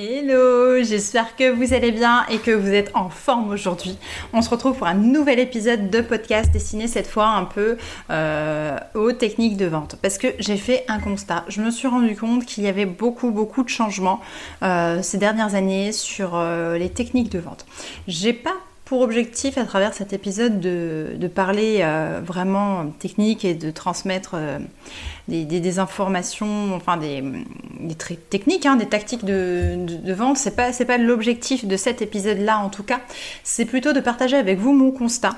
Hello, j'espère que vous allez bien et que vous êtes en forme aujourd'hui. On se retrouve pour un nouvel épisode de podcast destiné cette fois un peu euh, aux techniques de vente. Parce que j'ai fait un constat. Je me suis rendu compte qu'il y avait beaucoup beaucoup de changements euh, ces dernières années sur euh, les techniques de vente. J'ai pas pour objectif à travers cet épisode de, parler vraiment technique et de transmettre des, informations, enfin des, des techniques, hein, des tactiques de, vente. C'est pas, pas l'objectif de cet épisode-là en tout cas. C'est plutôt de partager avec vous mon constat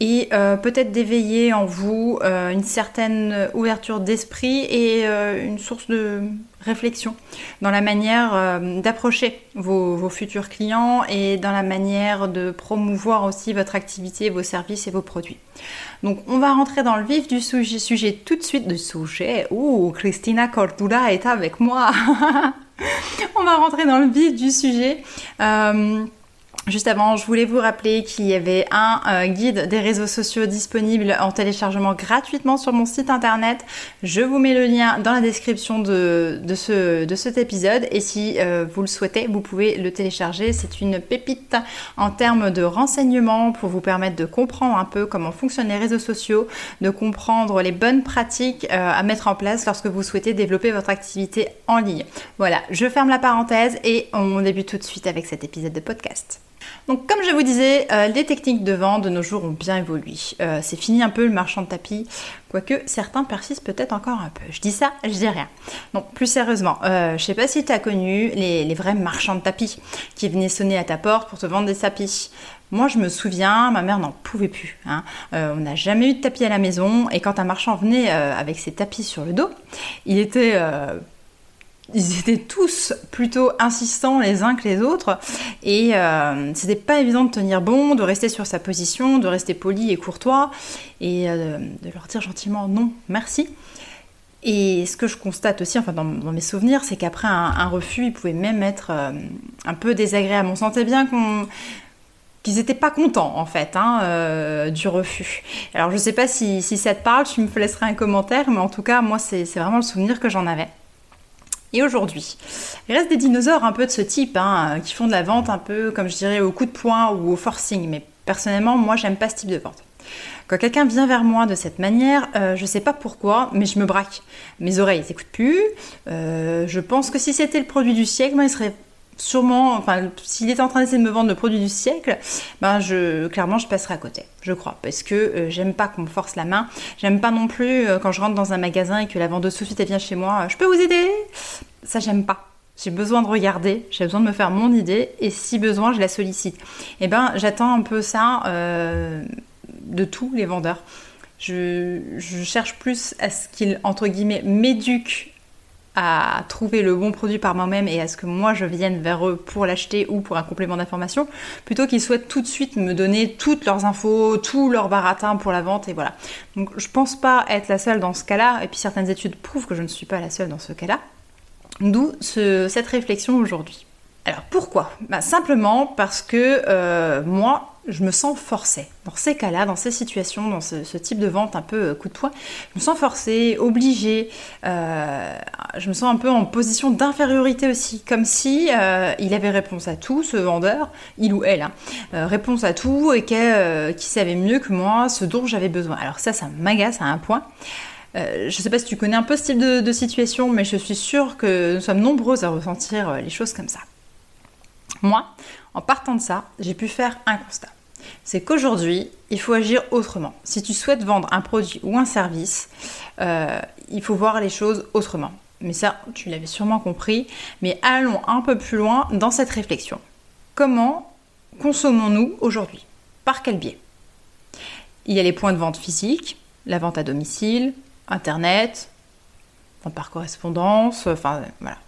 et euh, peut-être d'éveiller en vous euh, une certaine ouverture d'esprit et euh, une source de réflexion dans la manière euh, d'approcher vos, futurs clients et dans la manière de promouvoir aussi votre activité, vos services et vos produits. Donc on va rentrer dans le vif du sujet, tout de suite de sujet. Ouh, Christina Cordula est avec moi. on va rentrer dans le vif du sujet. Euh, Juste avant, je voulais vous rappeler qu'il y avait un euh, guide des réseaux sociaux disponible en téléchargement gratuitement sur mon site internet. Je vous mets le lien dans la description de, ce, de cet épisode et si euh, vous le souhaitez, vous pouvez le télécharger. C'est une pépite en termes de renseignements pour vous permettre de comprendre un peu comment fonctionnent les réseaux sociaux, de comprendre les bonnes pratiques euh, à mettre en place lorsque vous souhaitez développer votre activité en ligne. Voilà, je ferme la parenthèse et on débute tout de suite avec cet épisode de podcast. Donc comme je vous disais, euh, les techniques de vente de nos jours ont bien évolué. Euh, c'est fini un peu le marchand de tapis, quoique certains persistent peut-être encore un peu. Je dis ça, je dis rien. Donc plus sérieusement, euh, je sais pas si tu as connu les, vrais marchands de tapis qui venaient sonner à ta porte pour te vendre des tapis. Moi, je me souviens, ma mère n'en pouvait plus. Hein. on n'a jamais eu de tapis à la maison, et quand un marchand venait avec ses tapis sur le dos, il était ils étaient tous plutôt insistants les uns que les autres et euh, c'était pas évident de tenir bon, de rester sur sa position, de rester poli et courtois et euh, de leur dire gentiment non, merci. Et ce que je constate aussi, enfin dans, mes souvenirs, c'est qu'après un, refus, ils pouvaient même être euh, un peu désagréables. On sentait bien qu'ils n'étaient pas contents en fait hein, du refus. Alors je sais pas si, si ça te parle, tu me laisserais un commentaire, mais en tout cas moi c'est vraiment le souvenir que j'en avais. Et aujourd'hui, il reste des dinosaures un peu de ce type, hein, qui font de la vente un peu, comme je dirais, au coup de poing ou au forcing. Mais personnellement, moi, j'aime pas ce type de vente. Quand quelqu'un vient vers moi de cette manière, euh, je sais pas pourquoi, mais je me braque. Mes oreilles n'écoutent plus. Euh, je pense que si c'était le produit du siècle, moi, il serait sûrement, enfin, s'il était en train d'essayer de me vendre le produit du siècle, ben je, clairement, je passerai à côté, je crois, parce que euh, j'aime pas qu'on me force la main. J'aime pas non plus euh, quand je rentre dans un magasin et que la vendeuse de suite elle vient chez moi, je peux vous aider? Ça, j'aime pas. J'ai besoin de regarder, j'ai besoin de me faire mon idée, et si besoin, je la sollicite. Et eh ben, j'attends un peu ça euh, de tous les vendeurs. Je, je, cherche plus à ce qu'ils, entre guillemets, m'éduquent à trouver le bon produit par moi-même et à ce que moi je vienne vers eux pour l'acheter ou pour un complément d'information, plutôt qu'ils souhaitent tout de suite me donner toutes leurs infos, tout leur baratin pour la vente et voilà. Donc je pense pas être la seule dans ce cas-là, et puis certaines études prouvent que je ne suis pas la seule dans ce cas-là. D'où cette réflexion aujourd'hui. Alors pourquoi? Bah, Simplement parce que euh, moi, je me sens forcée. Dans ces cas-là, dans ces situations, dans ce, type de vente un peu euh, coup de poing, je me sens forcée, obligée. Euh, je me sens un peu en position d'infériorité aussi, comme si il avait réponse à tout, ce vendeur, il ou elle, hein, réponse à tout et qu'il savait mieux que moi ce dont j'avais besoin. Alors ça, ça m'agace à un point. Je ne sais pas si tu connais un peu ce type de, situation, mais je suis sûre que nous sommes nombreux à ressentir les choses comme ça. Moi, en partant de ça, j'ai pu faire un constat. C'est qu'aujourd'hui, il faut agir autrement. Si tu souhaites vendre un produit ou un service, euh, il faut voir les choses autrement. Mais ça, tu l'avais sûrement compris. Mais allons un peu plus loin dans cette réflexion. Comment consommons-nous aujourd'hui? Par quel biais? Il y a les points de vente physiques, la vente à domicile, Internet, par correspondance, enfin voilà.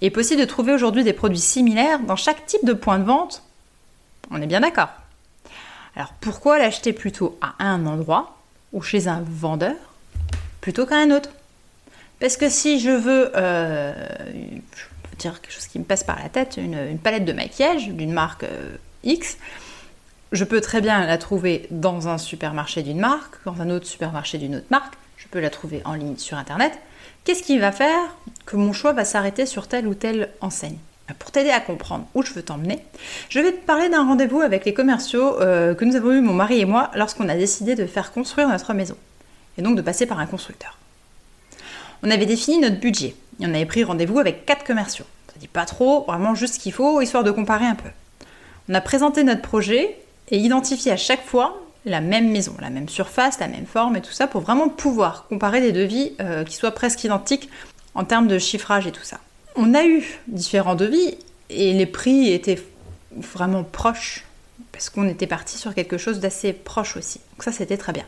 Il est possible de trouver aujourd'hui des produits similaires dans chaque type de point de vente. On est bien d'accord. Alors pourquoi l'acheter plutôt à un endroit ou chez un vendeur plutôt qu'à un autre? Parce que si je veux, euh, dire quelque chose qui me passe par la tête, une, palette de maquillage d'une marque euh, X, je peux très bien la trouver dans un supermarché d'une marque, dans un autre supermarché d'une autre marque, je peux la trouver en ligne sur Internet. Qu'est-ce qui va faire que mon choix va s'arrêter sur telle ou telle enseigne? Bah, pour t'aider à comprendre où je veux t'emmener, je vais te parler d'un rendez-vous avec les commerciaux euh, que nous avons eu mon mari et moi lorsqu'on a décidé de faire construire notre maison et donc de passer par un constructeur. On avait défini notre budget et on avait pris rendez-vous avec quatre commerciaux. Ça dit pas trop, vraiment juste ce qu'il faut histoire de comparer un peu. On a présenté notre projet et identifié à chaque fois la même maison, la même surface, la même forme et tout ça pour vraiment pouvoir comparer des devis euh, qui soient presque identiques en termes de chiffrage et tout ça on a eu différents devis et les prix étaient vraiment proches parce qu'on était parti sur quelque chose d'assez proche aussi. Donc ça, c'était très bien.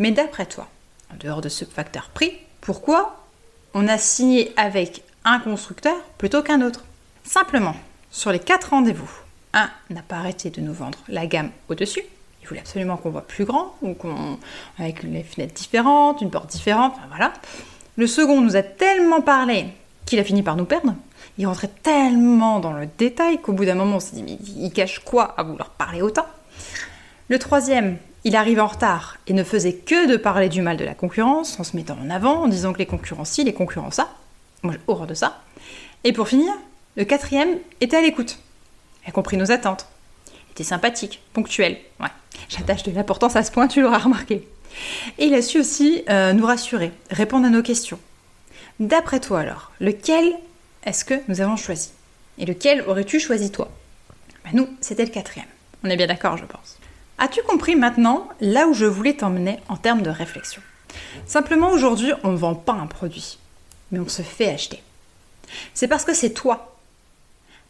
Mais d'après toi, en dehors de ce facteur prix, pourquoi on a signé avec un constructeur plutôt qu'un autre? Simplement, sur les quatre rendez-vous, un n'a pas arrêté de nous vendre la gamme au-dessus. Il voulait absolument qu'on voit plus grand, ou qu'on avec les fenêtres différentes, une porte différente, enfin voilà. Le second nous a tellement parlé qu'il a fini par nous perdre. Il rentrait tellement dans le détail qu'au bout d'un moment, on s'est dit, mais il cache quoi à vouloir parler autant? Le troisième, il arrive en retard et ne faisait que de parler du mal de la concurrence, en se mettant en avant, en disant que les concurrents ci, les concurrents ça. Moi, j'ai horreur de ça. Et pour finir, le quatrième était à l'écoute. Il a compris nos attentes. Il était sympathique, ponctuel. Ouais, j'attache de l'importance à ce point, tu l'auras remarqué. Et il a su aussi euh, nous rassurer, répondre à nos questions. D'après toi alors, lequel est-ce que nous avons choisi? Et lequel aurais-tu choisi toi? Ben Nous, c'était le quatrième. On est bien d'accord, je pense. As-tu compris maintenant là où je voulais t'emmener en termes de réflexion? Simplement aujourd'hui, on ne vend pas un produit, mais on se fait acheter. C'est parce que c'est toi,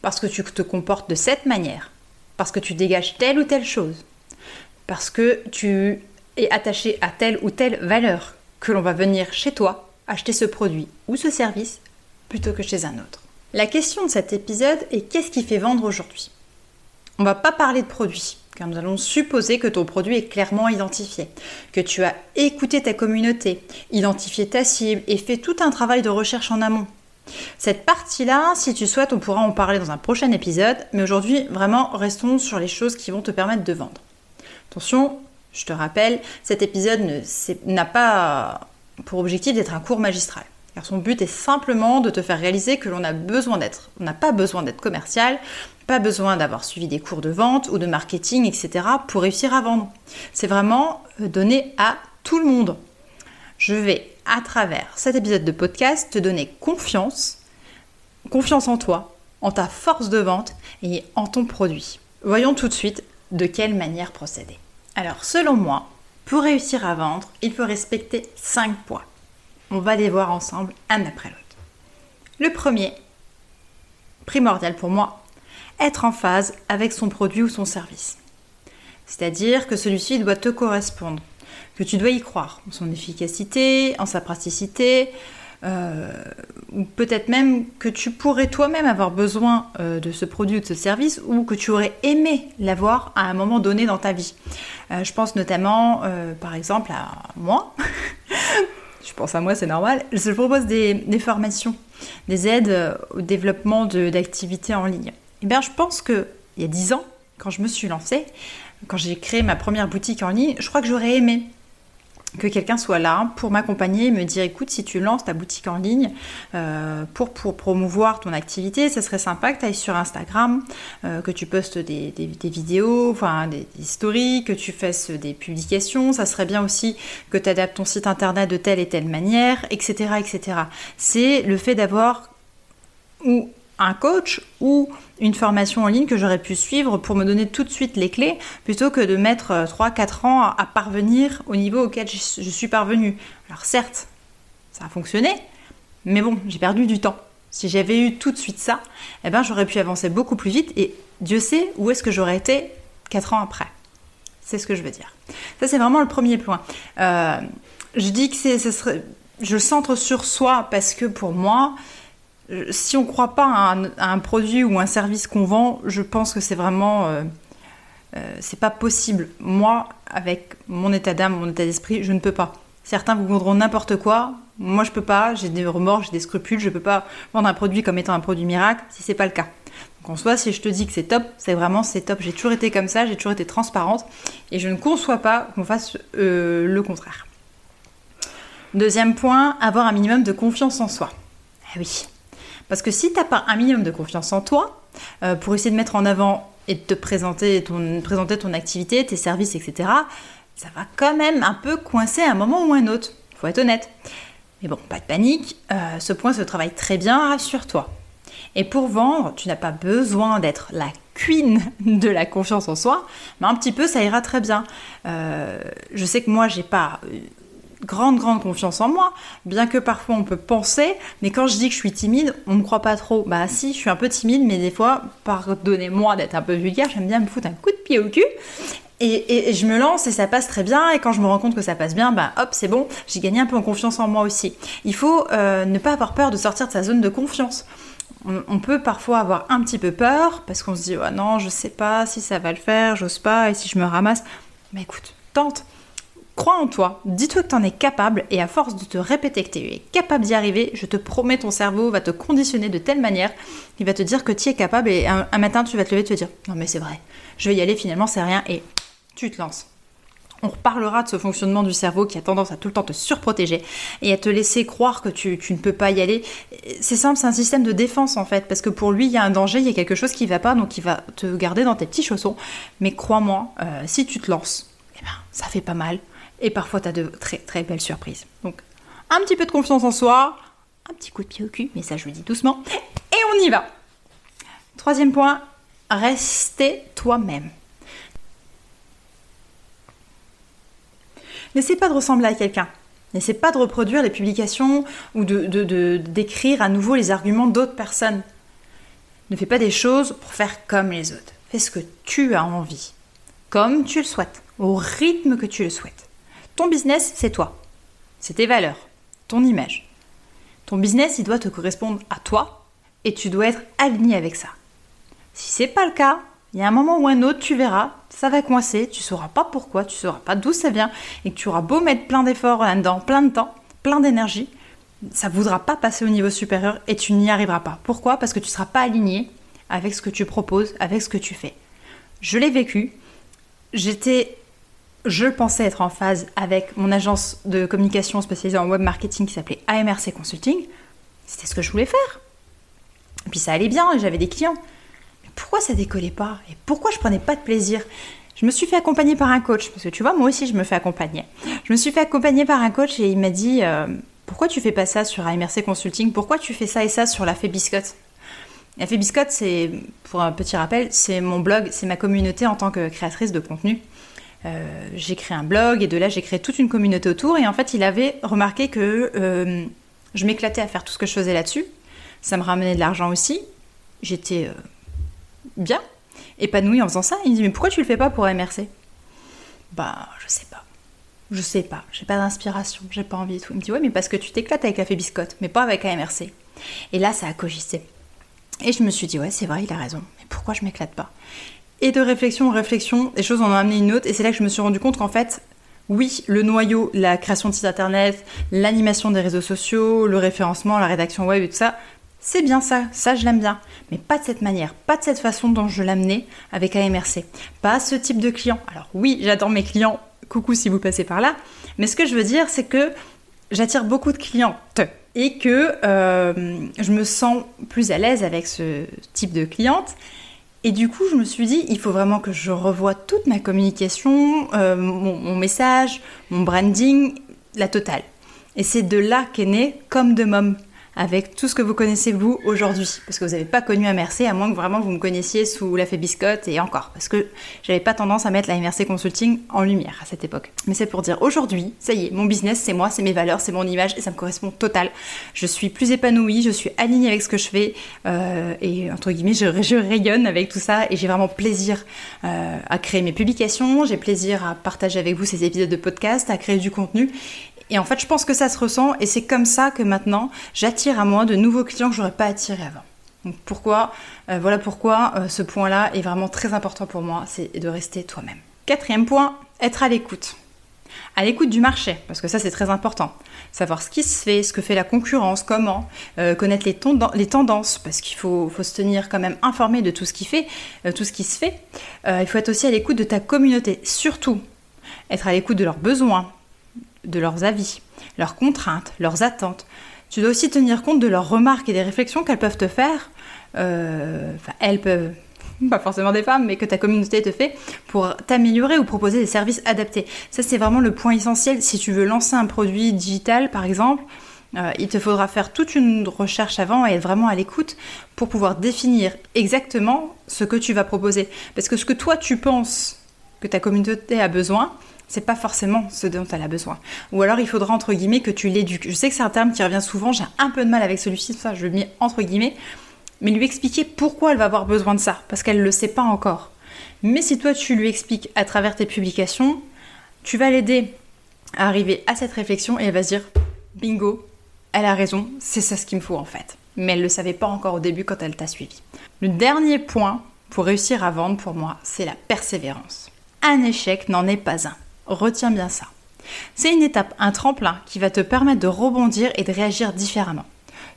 parce que tu te comportes de cette manière, parce que tu dégages telle ou telle chose, parce que tu es attaché à telle ou telle valeur que l'on va venir chez toi acheter ce produit ou ce service plutôt que chez un autre. La question de cet épisode est qu'est-ce qui fait vendre aujourd'hui? On va pas parler de produit, car nous allons supposer que ton produit est clairement identifié, que tu as écouté ta communauté, identifié ta cible et fait tout un travail de recherche en amont. Cette partie-là, si tu souhaites, on pourra en parler dans un prochain épisode, mais aujourd'hui, vraiment, restons sur les choses qui vont te permettre de vendre. Attention, je te rappelle, cet épisode n'a pas pour objectif d'être un cours magistral. Car son but est simplement de te faire réaliser que l'on a besoin d'être. On n'a pas besoin d'être commercial, pas besoin d'avoir suivi des cours de vente ou de marketing, etc. pour réussir à vendre. C'est vraiment euh, donné à tout le monde. Je vais, à travers cet épisode de podcast, te donner confiance, confiance en toi, en ta force de vente et en ton produit. Voyons tout de suite de quelle manière procéder. Alors, selon moi, pour réussir à vendre, il faut respecter 5 points. On va les voir ensemble un après l'autre. Le premier, primordial pour moi, être en phase avec son produit ou son service. C'est-à-dire que celui-ci doit te correspondre, que tu dois y croire en son efficacité, en sa praticité, ou peut-être même que tu pourrais toi-même avoir besoin euh, de ce produit ou de ce service, ou que tu aurais aimé l'avoir à un moment donné dans ta vie. Euh, je pense notamment, par exemple, à moi. je pense à moi, c'est normal. Je propose des, formations, des aides au développement d'activités en ligne. Et eh bien, je pense qu'il y a 10 ans, quand je me suis lancée, quand j'ai créé ma première boutique en ligne, je crois que j'aurais aimé que quelqu'un soit là pour m'accompagner et me dire écoute si tu lances ta boutique en ligne euh, pour, pour promouvoir ton activité ça serait sympa que tu ailles sur Instagram euh, que tu postes des, des, vidéos enfin des, des, stories que tu fasses des publications. Ça serait bien aussi que tu adaptes ton site internet de telle et telle manière etc etc c'est le fait d'avoir ou coach ou une formation en ligne que j'aurais pu suivre pour me donner tout de suite les clés plutôt que de mettre 3-4 euh, ans à parvenir au niveau auquel je suis parvenue. Alors certes, ça a fonctionné, mais bon, j'ai perdu du temps. Si j'avais eu tout de suite ça, eh ben, j'aurais pu avancer beaucoup plus vite et Dieu sait où est-ce que j'aurais été 4 ans après. C'est ce que je veux dire. Ça, c'est vraiment le premier point. Euh, je dis que ce serait je centre sur soi parce que pour moi, si on ne croit pas à un, produit ou un service qu'on vend, je pense que c'est vraiment. Euh, euh, c'est pas possible. Moi, avec mon état d'âme, mon état d'esprit, je ne peux pas. Certains vous vendront n'importe quoi. Moi, je peux pas. J'ai des remords, j'ai des scrupules. Je peux pas vendre un produit comme étant un produit miracle si c'est pas le cas. Donc en soi, si je te dis que c'est top, c'est vraiment c'est top. J'ai toujours été comme ça, j'ai toujours été transparente et je ne conçois pas qu'on fasse euh, le contraire. Deuxième point, avoir un minimum de confiance en soi. Eh oui. Parce que si tu n'as pas un minimum de confiance en toi, euh, pour essayer de mettre en avant et de te présenter ton, présenter ton activité, tes services, etc., ça va quand même un peu coincer à un moment ou un autre. Faut être honnête. Mais bon, pas de panique, euh, ce point se travaille très bien, rassure-toi. Et pour vendre, tu n'as pas besoin d'être la queen de la confiance en soi, mais un petit peu ça ira très bien. Euh, je sais que moi j'ai pas grande grande confiance en moi, bien que parfois on peut penser, mais quand je dis que je suis timide, on ne croit pas trop. Bah si, je suis un peu timide, mais des fois, pardonnez-moi d'être un peu vulgaire, j'aime bien me foutre un coup de pied au cul. Et, je me lance et ça passe très bien. Et quand je me rends compte que ça passe bien, bah hop, c'est bon, j'ai gagné un peu en confiance en moi aussi. Il faut euh, ne pas avoir peur de sortir de sa zone de confiance on, peut parfois avoir un petit peu peur parce qu'on se dit oh non, je sais pas si ça va le faire, j'ose pas, et si je me ramasse. Mais écoute, tente. Crois en toi, dis-toi que tu en es capable et à force de te répéter que tu es capable d'y arriver, je te promets, ton cerveau va te conditionner de telle manière qu'il va te dire que tu es capable et un, matin tu vas te lever et te dire non mais c'est vrai, je vais y aller finalement, c'est rien et tu te lances. On reparlera de ce fonctionnement du cerveau qui a tendance à tout le temps te surprotéger et à te laisser croire que tu, ne peux pas y aller. C'est simple, c'est un système de défense en fait, parce que pour lui, il y a un danger, il y a quelque chose qui ne va pas, donc il va te garder dans tes petits chaussons. Mais crois-moi, euh, si tu te lances, eh ben, ça fait pas mal. Et parfois, tu as de très très belles surprises. Donc, un petit peu de confiance en soi, un petit coup de pied au cul, mais ça je le dis doucement, et on y va. Troisième point, restez toi-même. N'essaie pas de ressembler à quelqu'un. N'essaie pas de reproduire les publications ou de, d'écrire à nouveau les arguments d'autres personnes. Ne fais pas des choses pour faire comme les autres. Fais ce que tu as envie, comme tu le souhaites, au rythme que tu le souhaites. Business, c'est toi. C'est tes valeurs, ton image. Ton business, il doit te correspondre à toi et tu dois être aligné avec ça. Si c'est pas le cas, il y a un moment ou un autre, tu verras, ça va coincer, tu sauras pas pourquoi, tu sauras pas d'où ça vient, et que tu auras beau mettre plein d'efforts là-dedans, plein de temps, plein d'énergie, ça voudra pas passer au niveau supérieur et tu n'y arriveras pas. Pourquoi? Parce que tu seras pas aligné avec ce que tu proposes, avec ce que tu fais. Je l'ai vécu, j'étais, je pensais être en phase avec mon agence de communication spécialisée en web marketing qui s'appelait AMRC Consulting, c'était ce que je voulais faire. Et puis ça allait bien, j'avais des clients pourquoi ça décollait pas? Et pourquoi je prenais pas de plaisir? Je me suis fait accompagner par un coach, parce que tu vois, moi aussi, je me fais accompagner. Je me suis fait accompagner par un coach et il m'a dit euh, Pourquoi tu fais pas ça sur AMRC Consulting? Pourquoi tu fais ça et ça sur la Fée Biscotte La Fée Biscotte, c'est, pour un petit rappel, c'est mon blog, c'est ma communauté en tant que créatrice de contenu. Euh, j'ai créé un blog et de là, j'ai créé toute une communauté autour. Et en fait, il avait remarqué que euh, je m'éclatais à faire tout ce que je faisais là-dessus. Ça me ramenait de l'argent aussi. J'étais bien, épanoui en faisant ça. Il me dit Mais pourquoi tu le fais pas pour MRC Bah, je sais pas. Je sais pas. J'ai pas d'inspiration. J'ai pas envie et tout. Il me dit Ouais, mais parce que tu t'éclates avec la fée biscotte, mais pas avec AMRC. Et là, ça a cogité. Et je me suis dit Ouais, c'est vrai, il a raison. Mais pourquoi je m'éclate pas? Et de réflexion en réflexion, les choses en ont amené une autre. Et c'est là que je me suis rendu compte qu'en fait, oui, le noyau, la création de site internet, l'animation des réseaux sociaux, le référencement, la rédaction web et tout ça, c'est bien ça, ça je l'aime bien, mais pas de cette manière, pas de cette façon dont je l'amenais avec AMRC, pas ce type de client. Alors oui, j'adore mes clients, coucou si vous passez par là, mais ce que je veux dire c'est que j'attire beaucoup de clientes et que euh, je me sens plus à l'aise avec ce type de cliente. Et du coup, je me suis dit, il faut vraiment que je revoie toute ma communication, euh, mon, message, mon branding, la totale. Et c'est de là qu'est né Comme de Mom avec tout ce que vous connaissez vous aujourd'hui. Parce que vous n'avez pas connu MRC, à moins que vraiment vous me connaissiez sous la biscotte et encore. Parce que j'avais pas tendance à mettre la MRC Consulting en lumière à cette époque. Mais c'est pour dire aujourd'hui, ça y est, mon business, c'est moi, c'est mes valeurs, c'est mon image et ça me correspond total. Je suis plus épanouie, je suis alignée avec ce que je fais euh, et entre guillemets, je, rayonne avec tout ça et j'ai vraiment plaisir euh, à créer mes publications, j'ai plaisir à partager avec vous ces épisodes de podcast, à créer du contenu Et en fait, je pense que ça se ressent et c'est comme ça que maintenant, j'attire à moi de nouveaux clients que j'aurais pas attirés avant. Donc pourquoi, euh, voilà pourquoi euh, ce point-là est vraiment très important pour moi, c'est de rester toi-même. Quatrième point, être à l'écoute. À l'écoute du marché, parce que ça c'est très important. Savoir ce qui se fait, ce que fait la concurrence, comment, euh, connaître les, tendances, parce qu'il faut, se tenir quand même informé de tout ce qui se fait. il faut être aussi à l'écoute de ta communauté, surtout être à l'écoute de leurs besoins, de leurs avis, leurs contraintes, leurs attentes. Tu dois aussi tenir compte de leurs remarques et des réflexions qu'elles peuvent te faire. Euh, enfin, elles peuvent, pas forcément des femmes, mais que ta communauté te fait pour t'améliorer ou proposer des services adaptés. Ça, c'est vraiment le point essentiel. Si tu veux lancer un produit digital, par exemple, euh, il te faudra faire toute une recherche avant et être vraiment à l'écoute pour pouvoir définir exactement ce que tu vas proposer. Parce que ce que toi, tu penses que ta communauté a besoin, c'est pas forcément ce dont elle a besoin. Ou alors il faudra entre guillemets que tu l'éduques. Je sais que c'est un terme qui revient souvent, j'ai un peu de mal avec celui-ci, ça je le mets entre guillemets, mais lui expliquer pourquoi elle va avoir besoin de ça, parce qu'elle ne le sait pas encore. Mais si toi tu lui expliques à travers tes publications, tu vas l'aider à arriver à cette réflexion et elle va se dire bingo, elle a raison, c'est ça ce qu'il me faut en fait. Mais elle ne le savait pas encore au début quand elle t'a suivi. Le dernier point pour réussir à vendre pour moi, c'est la persévérance. Un échec n'en est pas un. Retiens bien ça. C'est une étape, un tremplin qui va te permettre de rebondir et de réagir différemment,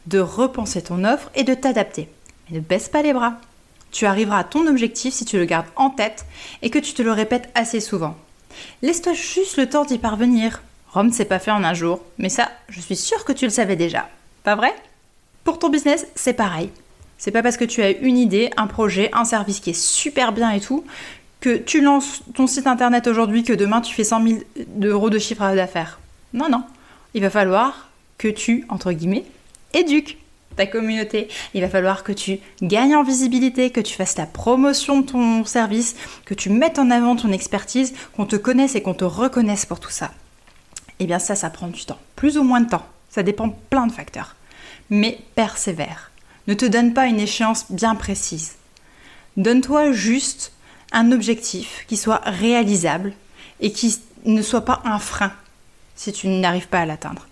de repenser ton offre et de t'adapter. Mais ne baisse pas les bras. Tu arriveras à ton objectif si tu le gardes en tête et que tu te le répètes assez souvent. Laisse-toi juste le temps d'y parvenir. Rome, c'est pas fait en un jour, mais ça, je suis sûre que tu le savais déjà. Pas vrai? Pour ton business, c'est pareil. C'est pas parce que tu as une idée, un projet, un service qui est super bien et tout, que tu lances ton site internet aujourd'hui, que demain tu fais 100 000 euros de chiffre d'affaires. Non, non. Il va falloir que tu, entre guillemets, éduques ta communauté. Il va falloir que tu gagnes en visibilité, que tu fasses la promotion de ton service, que tu mettes en avant ton expertise, qu'on te connaisse et qu'on te reconnaisse pour tout ça. Eh bien ça, ça prend du temps. Plus ou moins de temps. Ça dépend plein de facteurs. Mais persévère. Ne te donne pas une échéance bien précise. Donne-toi juste objectif qui soit réalisable et qui ne soit pas un frein si tu n'arrives pas à l'atteindre.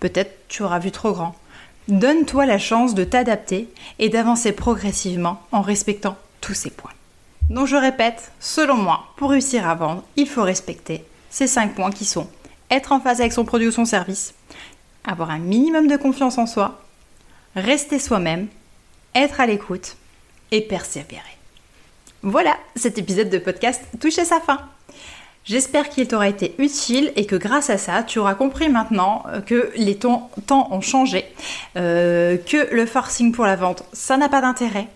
Peut-être tu auras vu trop grand. Donne-toi la chance de t'adapter et d'avancer progressivement en respectant tous ces points. Donc je répète, selon moi, pour réussir à vendre, il faut respecter ces cinq points qui sont être en phase avec son produit ou son service, avoir un minimum de confiance en soi, rester soi-même, être à l'écoute et persévérer. Voilà, cet épisode de podcast touche à sa fin. J'espère qu'il t'aura été utile et que grâce à ça, tu auras compris maintenant euh, que les temps, ont changé, euh, que le forcing pour la vente, ça n'a pas d'intérêt,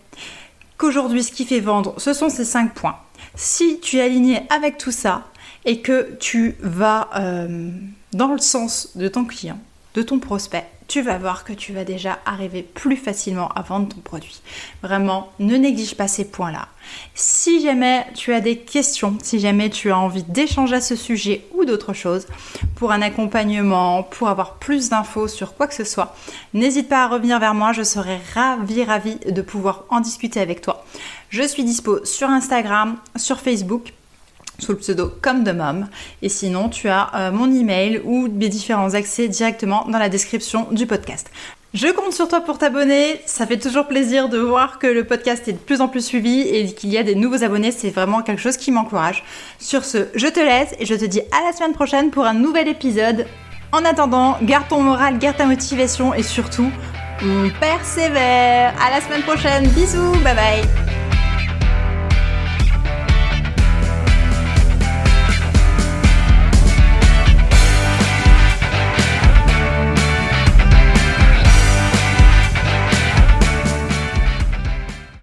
qu'aujourd'hui ce qui fait vendre, ce sont ces 5 points. Si tu es aligné avec tout ça et que tu vas euh, dans le sens de ton client, de ton prospect, tu vas voir que tu vas déjà arriver plus facilement à vendre ton produit. Vraiment, ne néglige pas ces points-là. Si jamais tu as des questions, si jamais tu as envie d'échanger à ce sujet ou d'autres choses, pour un accompagnement, pour avoir plus d'infos sur quoi que ce soit, n'hésite pas à revenir vers moi, je serai ravie, ravie de pouvoir en discuter avec toi. Je suis dispo sur Instagram, sur Facebook sous le pseudo comme de mom. Et sinon, tu as euh, mon email ou mes différents accès directement dans la description du podcast. Je compte sur toi pour t'abonner. Ça fait toujours plaisir de voir que le podcast est de plus en plus suivi et qu'il y a des nouveaux abonnés. C'est vraiment quelque chose qui m'encourage. Sur ce, je te laisse et je te dis à la semaine prochaine pour un nouvel épisode. En attendant, garde ton moral, garde ta motivation et surtout, persévère. À la semaine prochaine. Bisous. Bye bye.